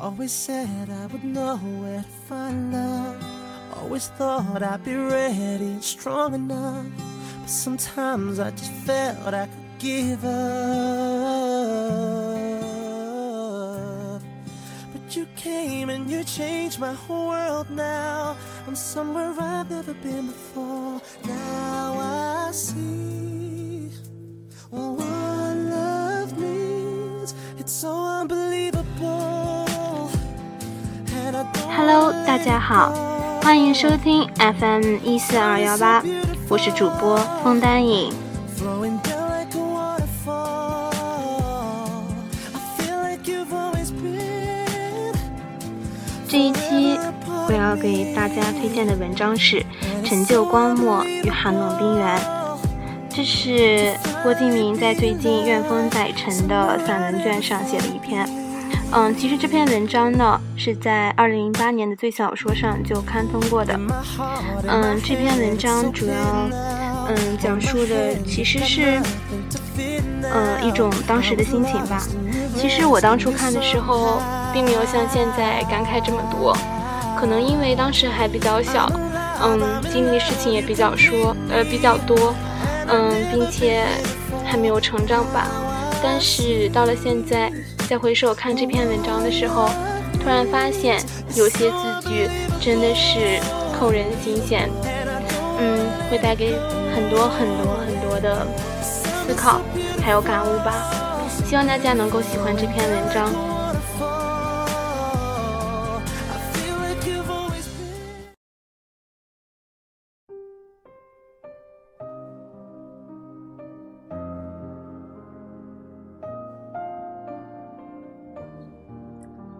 Always said I would know where to find love. Always thought I'd be ready and strong enough. But sometimes I just felt I could give up. But you came and you changed my whole world now. I'm somewhere I've never been before. Now I see Hello，大家好，欢迎收听 FM 一四二幺八，我是主播枫丹影。这一期我要给大家推荐的文章是《成就光漠与寒冷冰原》，这是郭敬明在最近怨风载沉的散文卷上写的一篇。嗯，其实这篇文章呢是在二零零八年的《最小说》上就刊登过的。嗯，这篇文章主要嗯讲述的其实是呃一种当时的心情吧。其实我当初看的时候，并没有像现在感慨这么多，可能因为当时还比较小，嗯，经历事情也比较说呃比较多，嗯，并且还没有成长吧。但是到了现在，在回首看这篇文章的时候，突然发现有些字句真的是扣人心弦，嗯，会带给很多很多很多的思考还有感悟吧。希望大家能够喜欢这篇文章。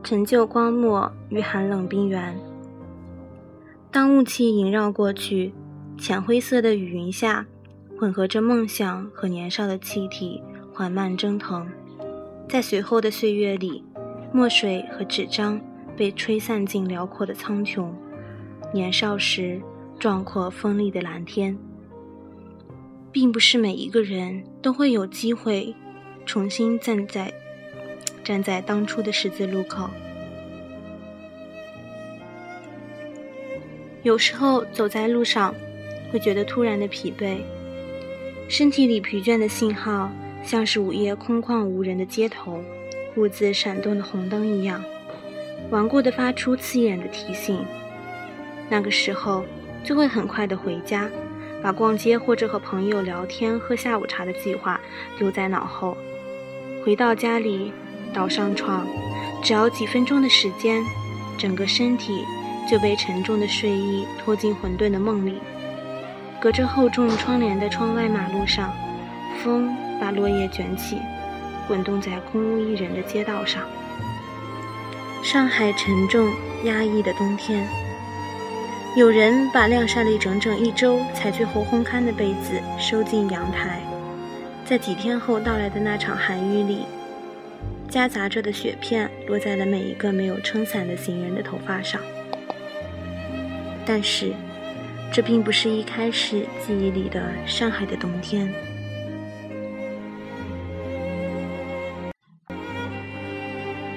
成就光漠与寒冷冰原。当雾气萦绕过去，浅灰色的雨云下，混合着梦想和年少的气体缓慢蒸腾。在随后的岁月里，墨水和纸张被吹散进辽阔的苍穹。年少时壮阔锋利的蓝天，并不是每一个人都会有机会重新站在站在当初的十字路口。有时候走在路上，会觉得突然的疲惫，身体里疲倦的信号，像是午夜空旷无人的街头，兀自闪动的红灯一样，顽固的发出刺眼的提醒。那个时候，就会很快的回家，把逛街或者和朋友聊天、喝下午茶的计划丢在脑后。回到家里，倒上床，只要几分钟的时间，整个身体就被沉重的睡意拖进混沌的梦里。隔着厚重窗帘的窗外马路上，风把落叶卷起，滚动在空无一人的街道上。上海沉重压抑的冬天，有人把晾晒了整整一周才最后烘干的被子收进阳台，在几天后到来的那场寒雨里，夹杂着的雪片落在了每一个没有撑伞的行人的头发上。但是，这并不是一开始记忆里的上海的冬天。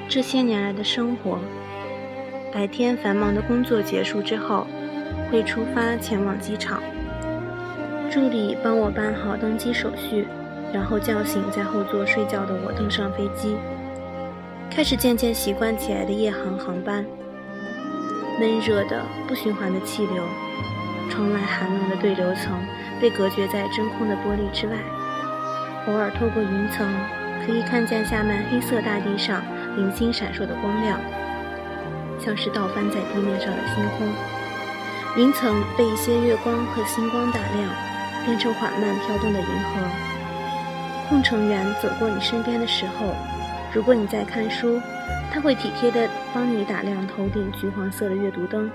这些年来的生活，白天繁忙的工作结束之后，会出发前往机场，助理帮我办好登机手续，然后叫醒在后座睡觉的我登上飞机，开始渐渐习惯起来的夜航航班。闷热的不循环的气流，窗外寒冷的对流层被隔绝在真空的玻璃之外。偶尔透过云层，可以看见下面黑色大地上零星闪烁的光亮，像是倒翻在地面上的星空。云层被一些月光和星光打亮，变成缓慢飘动的银河。空乘员走过你身边的时候，如果你在看书，他会体贴地帮你打亮头顶橘黄色的阅读灯；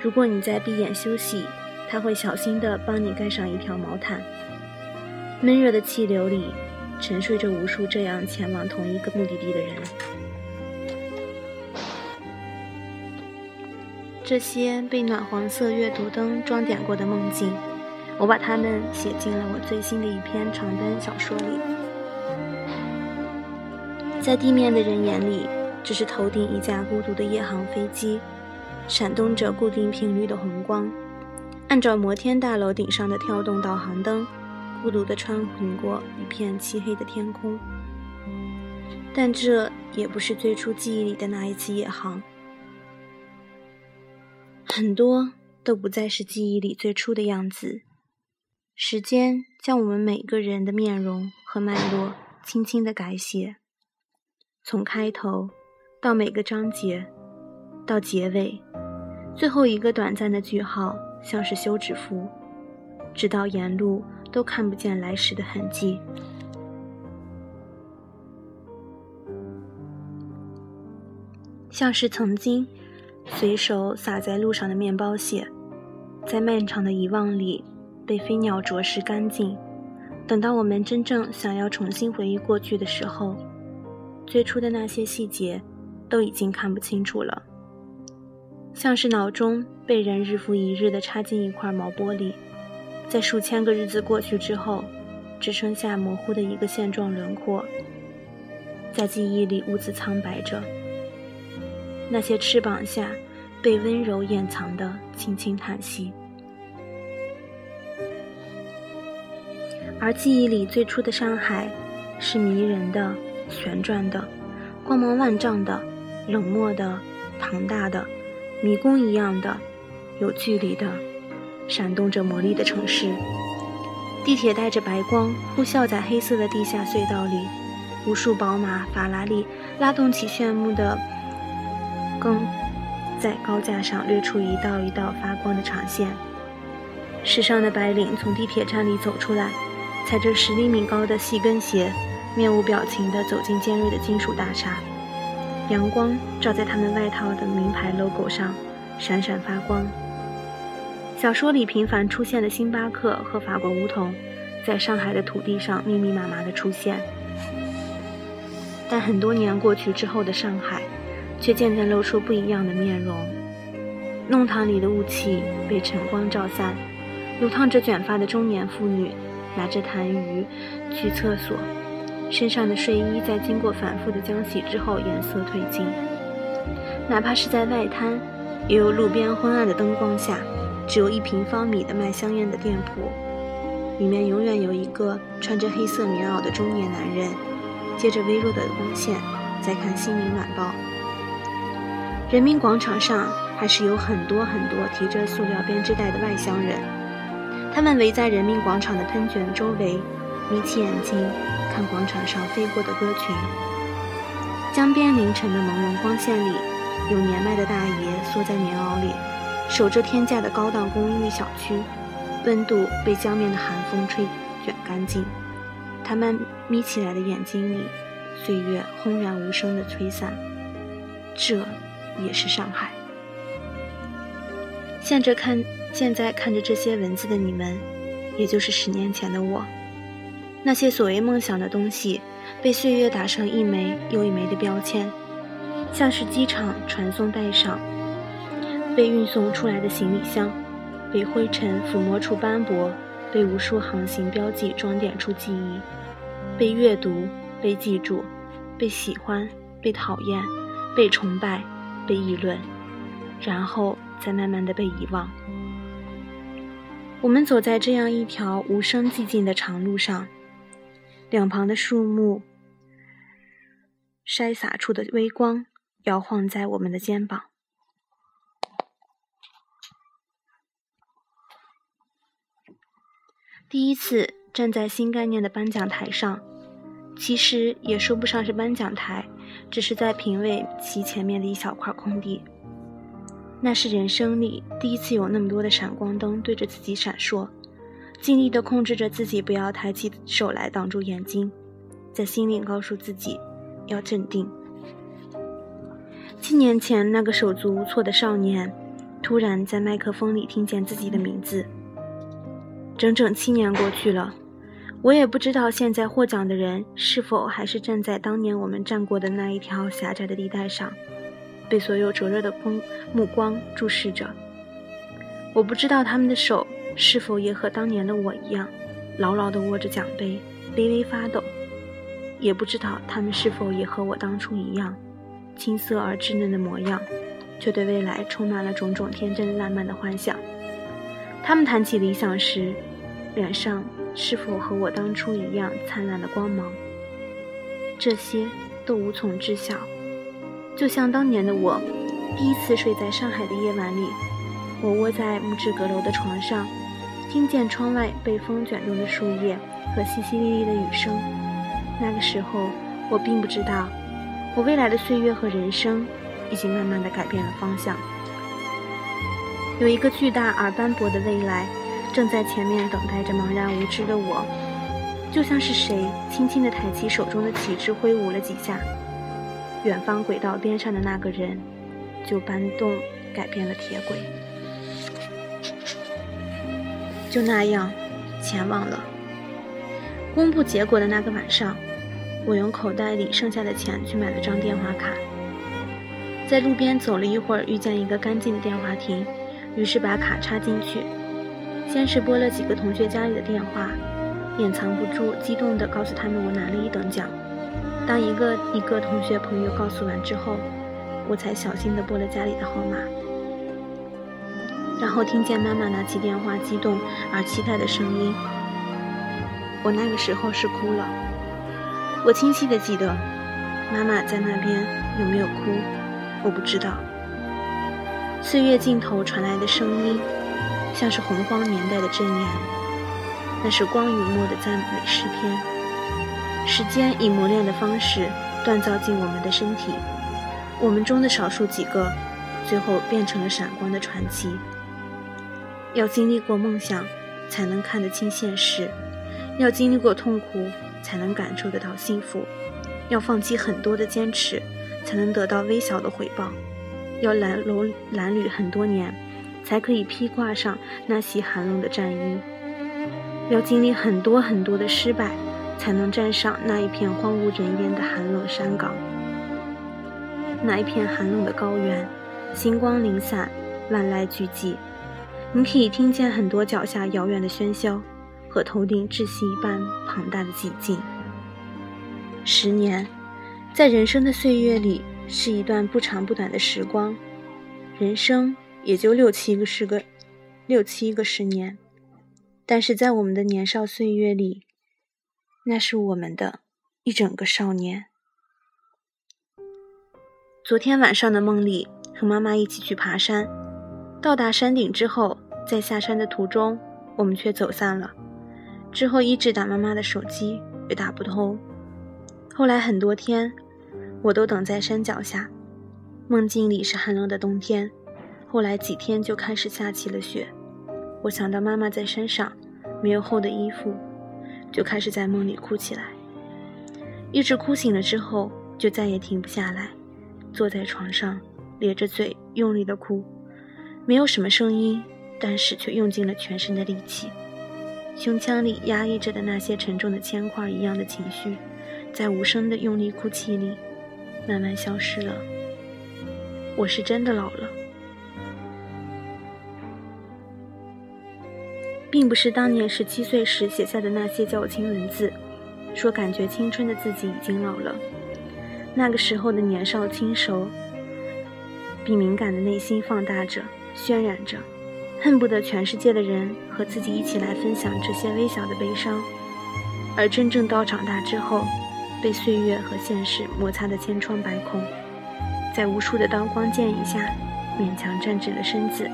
如果你在闭眼休息，他会小心地帮你盖上一条毛毯。闷热的气流里，沉睡着无数这样前往同一个目的地的人。这些被暖黄色阅读灯装点过的梦境，我把它们写进了我最新的一篇长篇小说里。在地面的人眼里，只是头顶一架孤独的夜航飞机，闪动着固定频率的红光，按照摩天大楼顶上的跳动导航灯，孤独地穿行过一片漆黑的天空。但这也不是最初记忆里的那一次夜航，很多都不再是记忆里最初的样子。时间将我们每个人的面容和脉络轻轻地改写，从开头到每个章节，到结尾，最后一个短暂的句号，像是休止符，直到沿路都看不见来时的痕迹。像是曾经随手撒在路上的面包屑，在漫长的遗忘里被飞鸟啄食干净。等到我们真正想要重新回忆过去的时候，最初的那些细节都已经看不清楚了。像是脑中被人日复一日地插进一块毛玻璃，在数千个日子过去之后，只剩下模糊的一个现状轮廓，在记忆里兀自苍白着。那些翅膀下被温柔掩藏的轻轻叹息，而记忆里最初的山海是迷人的、旋转的、光芒万丈的、冷漠的、庞大的、迷宫一样的、有距离的、闪动着魔力的城市。地铁带着白光呼啸在黑色的地下隧道里，无数宝马、法拉利拉动起炫目的。更在高架上掠出一道一道发光的长线。时尚的白领从地铁站里走出来，踩着十厘米高的细跟鞋，面无表情地走进尖锐的金属大厦。阳光照在他们外套的名牌 logo 上，闪闪发光。小说里频繁出现的星巴克和法国梧桐，在上海的土地上密密麻麻地出现。但很多年过去之后的上海。却渐渐露出不一样的面容。弄堂里的雾气被晨光照散，流烫着卷发的中年妇女拿着痰盂去厕所，身上的睡衣在经过反复的浆洗之后颜色褪尽。哪怕是在外滩，也有路边昏暗的灯光下，只有一平方米的卖香烟的店铺，里面永远有一个穿着黑色棉袄的中年男人，借着微弱的光线在看《新民晚报》。人民广场上还是有很多很多提着塑料编织袋的外乡人，他们围在人民广场的喷泉周围，眯起眼睛看广场上飞过的鸽群。江边凌晨的朦胧光线里，有年迈的大爷缩在棉袄里，守着天价的高档公寓小区，温度被江面的寒风吹卷干净。他们眯起来的眼睛里，岁月轰然无声的吹散。这。也是上海。现在看，现在看着这些文字的你们，也就是十年前的我。那些所谓梦想的东西，被岁月打上一枚又一枚的标签，像是机场传送带上被运送出来的行李箱，被灰尘抚摸出斑驳，被无数航行标记装点出记忆，被阅读，被记住，被喜欢，被讨厌，被崇拜。被议论，然后再慢慢的被遗忘。我们走在这样一条无声寂静的长路上，两旁的树木筛洒出的微光摇晃在我们的肩膀。第一次站在新概念的颁奖台上，其实也说不上是颁奖台。只是在品味其前面的一小块空地，那是人生里第一次有那么多的闪光灯对着自己闪烁，尽力地控制着自己不要抬起手来挡住眼睛，在心里告诉自己要镇定。七年前那个手足无措的少年，突然在麦克风里听见自己的名字。整整七年过去了。我也不知道现在获奖的人是否还是站在当年我们站过的那一条狭窄的地带上，被所有灼热的光目光注视着。我不知道他们的手是否也和当年的我一样，牢牢地握着奖杯，微微发抖。也不知道他们是否也和我当初一样，青涩而稚嫩的模样，却对未来充满了种种天真烂漫的幻想。他们谈起理想时，脸上是否和我当初一样灿烂的光芒？这些都无从知晓。就像当年的我，第一次睡在上海的夜晚里，我窝在木质阁楼的床上，听见窗外被风卷动的树叶和淅淅沥沥的雨声。那个时候，我并不知道，我未来的岁月和人生已经慢慢的改变了方向。有一个巨大而斑驳的未来，正在前面等待着茫然无知的我，就像是谁轻轻的抬起手中的旗帜，挥舞了几下，远方轨道边上的那个人就搬动改变了铁轨，就那样前往了。公布结果的那个晚上，我用口袋里剩下的钱去买了张电话卡，在路边走了一会儿，遇见一个干净的电话亭。于是把卡插进去，先是拨了几个同学家里的电话，掩藏不住激动地告诉他们我拿了一等奖。当一个一个同学朋友告诉完之后，我才小心地拨了家里的号码。然后听见妈妈拿起电话，激动而期待的声音。我那个时候是哭了。我清晰地记得，妈妈在那边有没有哭，我不知道。岁月尽头传来的声音，像是洪荒年代的箴言。那是光与墨的赞美诗篇。时间以磨练的方式锻造进我们的身体。我们中的少数几个，最后变成了闪光的传奇。要经历过梦想，才能看得清现实；要经历过痛苦，才能感受得到幸福；要放弃很多的坚持，才能得到微小的回报。要褴褛褴褛很多年，才可以披挂上那袭寒冷的战衣；要经历很多很多的失败，才能站上那一片荒无人烟的寒冷山岗。那一片寒冷的高原，星光零散，万籁俱寂。你可以听见很多脚下遥远的喧嚣，和头顶窒息一般庞大的寂静。十年，在人生的岁月里。是一段不长不短的时光，人生也就六七个十个，六七个十年，但是在我们的年少岁月里，那是我们的一整个少年。昨天晚上的梦里，和妈妈一起去爬山，到达山顶之后，在下山的途中，我们却走散了。之后一直打妈妈的手机，也打不通。后来很多天。我都等在山脚下，梦境里是寒冷的冬天，后来几天就开始下起了雪。我想到妈妈在山上没有厚的衣服，就开始在梦里哭起来，一直哭醒了之后就再也停不下来，坐在床上咧着嘴用力的哭，没有什么声音，但是却用尽了全身的力气，胸腔里压抑着的那些沉重的铅块一样的情绪，在无声的用力哭泣里。慢慢消失了。我是真的老了，并不是当年十七岁时写下的那些矫情文字，说感觉青春的自己已经老了。那个时候的年少轻熟，比敏感的内心放大着、渲染着，恨不得全世界的人和自己一起来分享这些微小的悲伤。而真正到长大之后，被岁月和现实摩擦的千疮百孔，在无数的刀光剑影下，勉强站直了身子，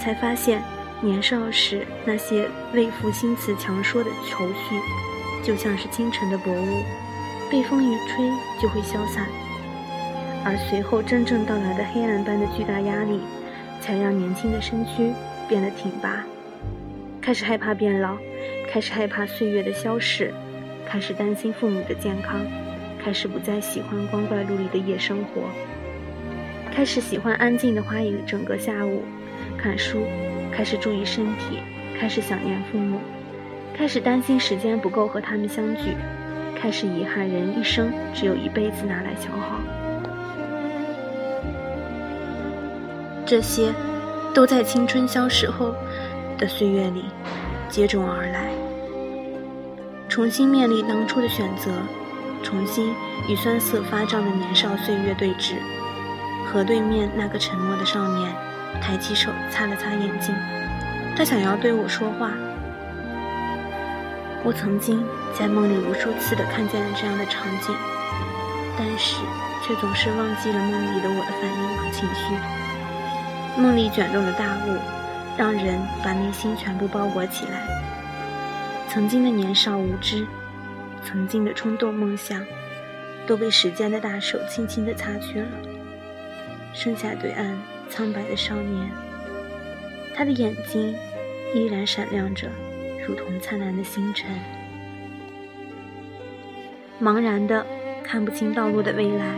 才发现年少时那些为赋新词强说的愁绪，就像是清晨的薄雾，被风一吹就会消散。而随后真正到来的黑暗般的巨大压力，才让年轻的身躯变得挺拔，开始害怕变老，开始害怕岁月的消逝。开始担心父母的健康，开始不再喜欢光怪陆离的夜生活，开始喜欢安静的花一整个下午，看书，开始注意身体，开始想念父母，开始担心时间不够和他们相聚，开始遗憾人一生只有一辈子拿来消耗。这些，都在青春消逝后的岁月里接踵而来。重新面临当初的选择，重新与酸涩发胀的年少岁月对峙。河对面那个沉默的少年，抬起手擦了擦眼睛，他想要对我说话。我曾经在梦里无数次的看见了这样的场景，但是却总是忘记了梦里的我的反应和情绪。梦里卷动的大雾，让人把内心全部包裹起来。曾经的年少无知，曾经的冲动梦想，都被时间的大手轻轻地擦去了。剩下对岸苍白的少年，他的眼睛依然闪亮着，如同灿烂的星辰。茫然的看不清道路的未来，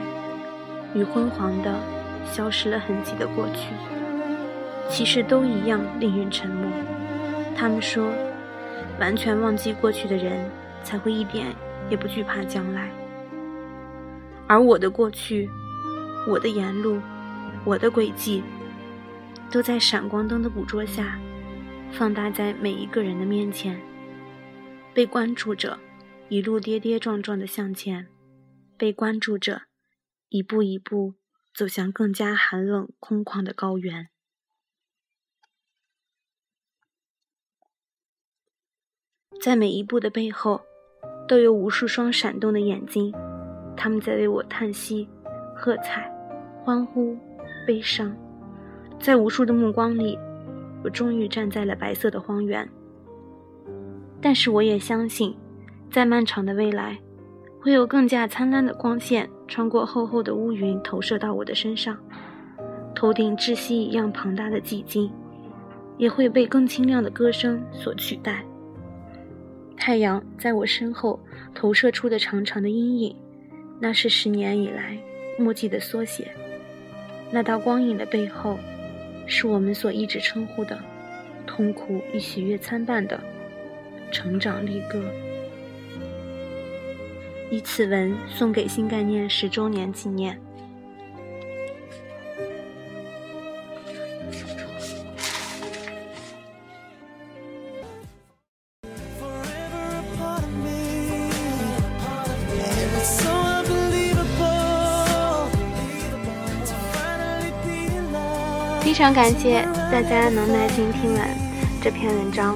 与昏黄的消失了痕迹的过去，其实都一样令人沉默。他们说，完全忘记过去的人，才会一点也不惧怕将来。而我的过去，我的沿路。我的轨迹，都在闪光灯的捕捉下，放大在每一个人的面前，被关注着，一路跌跌撞撞的向前，被关注着，一步一步走向更加寒冷空旷的高原。在每一步的背后，都有无数双闪动的眼睛，他们在为我叹息、喝彩、欢呼。悲伤，在无数的目光里，我终于站在了白色的荒原。但是我也相信，在漫长的未来，会有更加灿烂的光线穿过厚厚的乌云，投射到我的身上。头顶窒息一样庞大的寂静，也会被更清亮的歌声所取代。太阳在我身后投射出的长长的阴影，那是十年以来墨迹的缩写。那道光影的背后，是我们所一直称呼的痛苦与喜悦参半的成长力歌。以此文送给新概念十周年纪念。非常感谢大家能耐心听完这篇文章。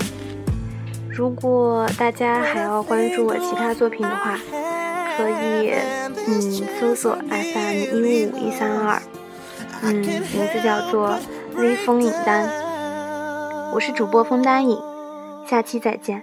如果大家还要关注我其他作品的话，可以嗯搜索 FM 一五五一三二，嗯名字叫做微风影单，我是主播风丹影，下期再见。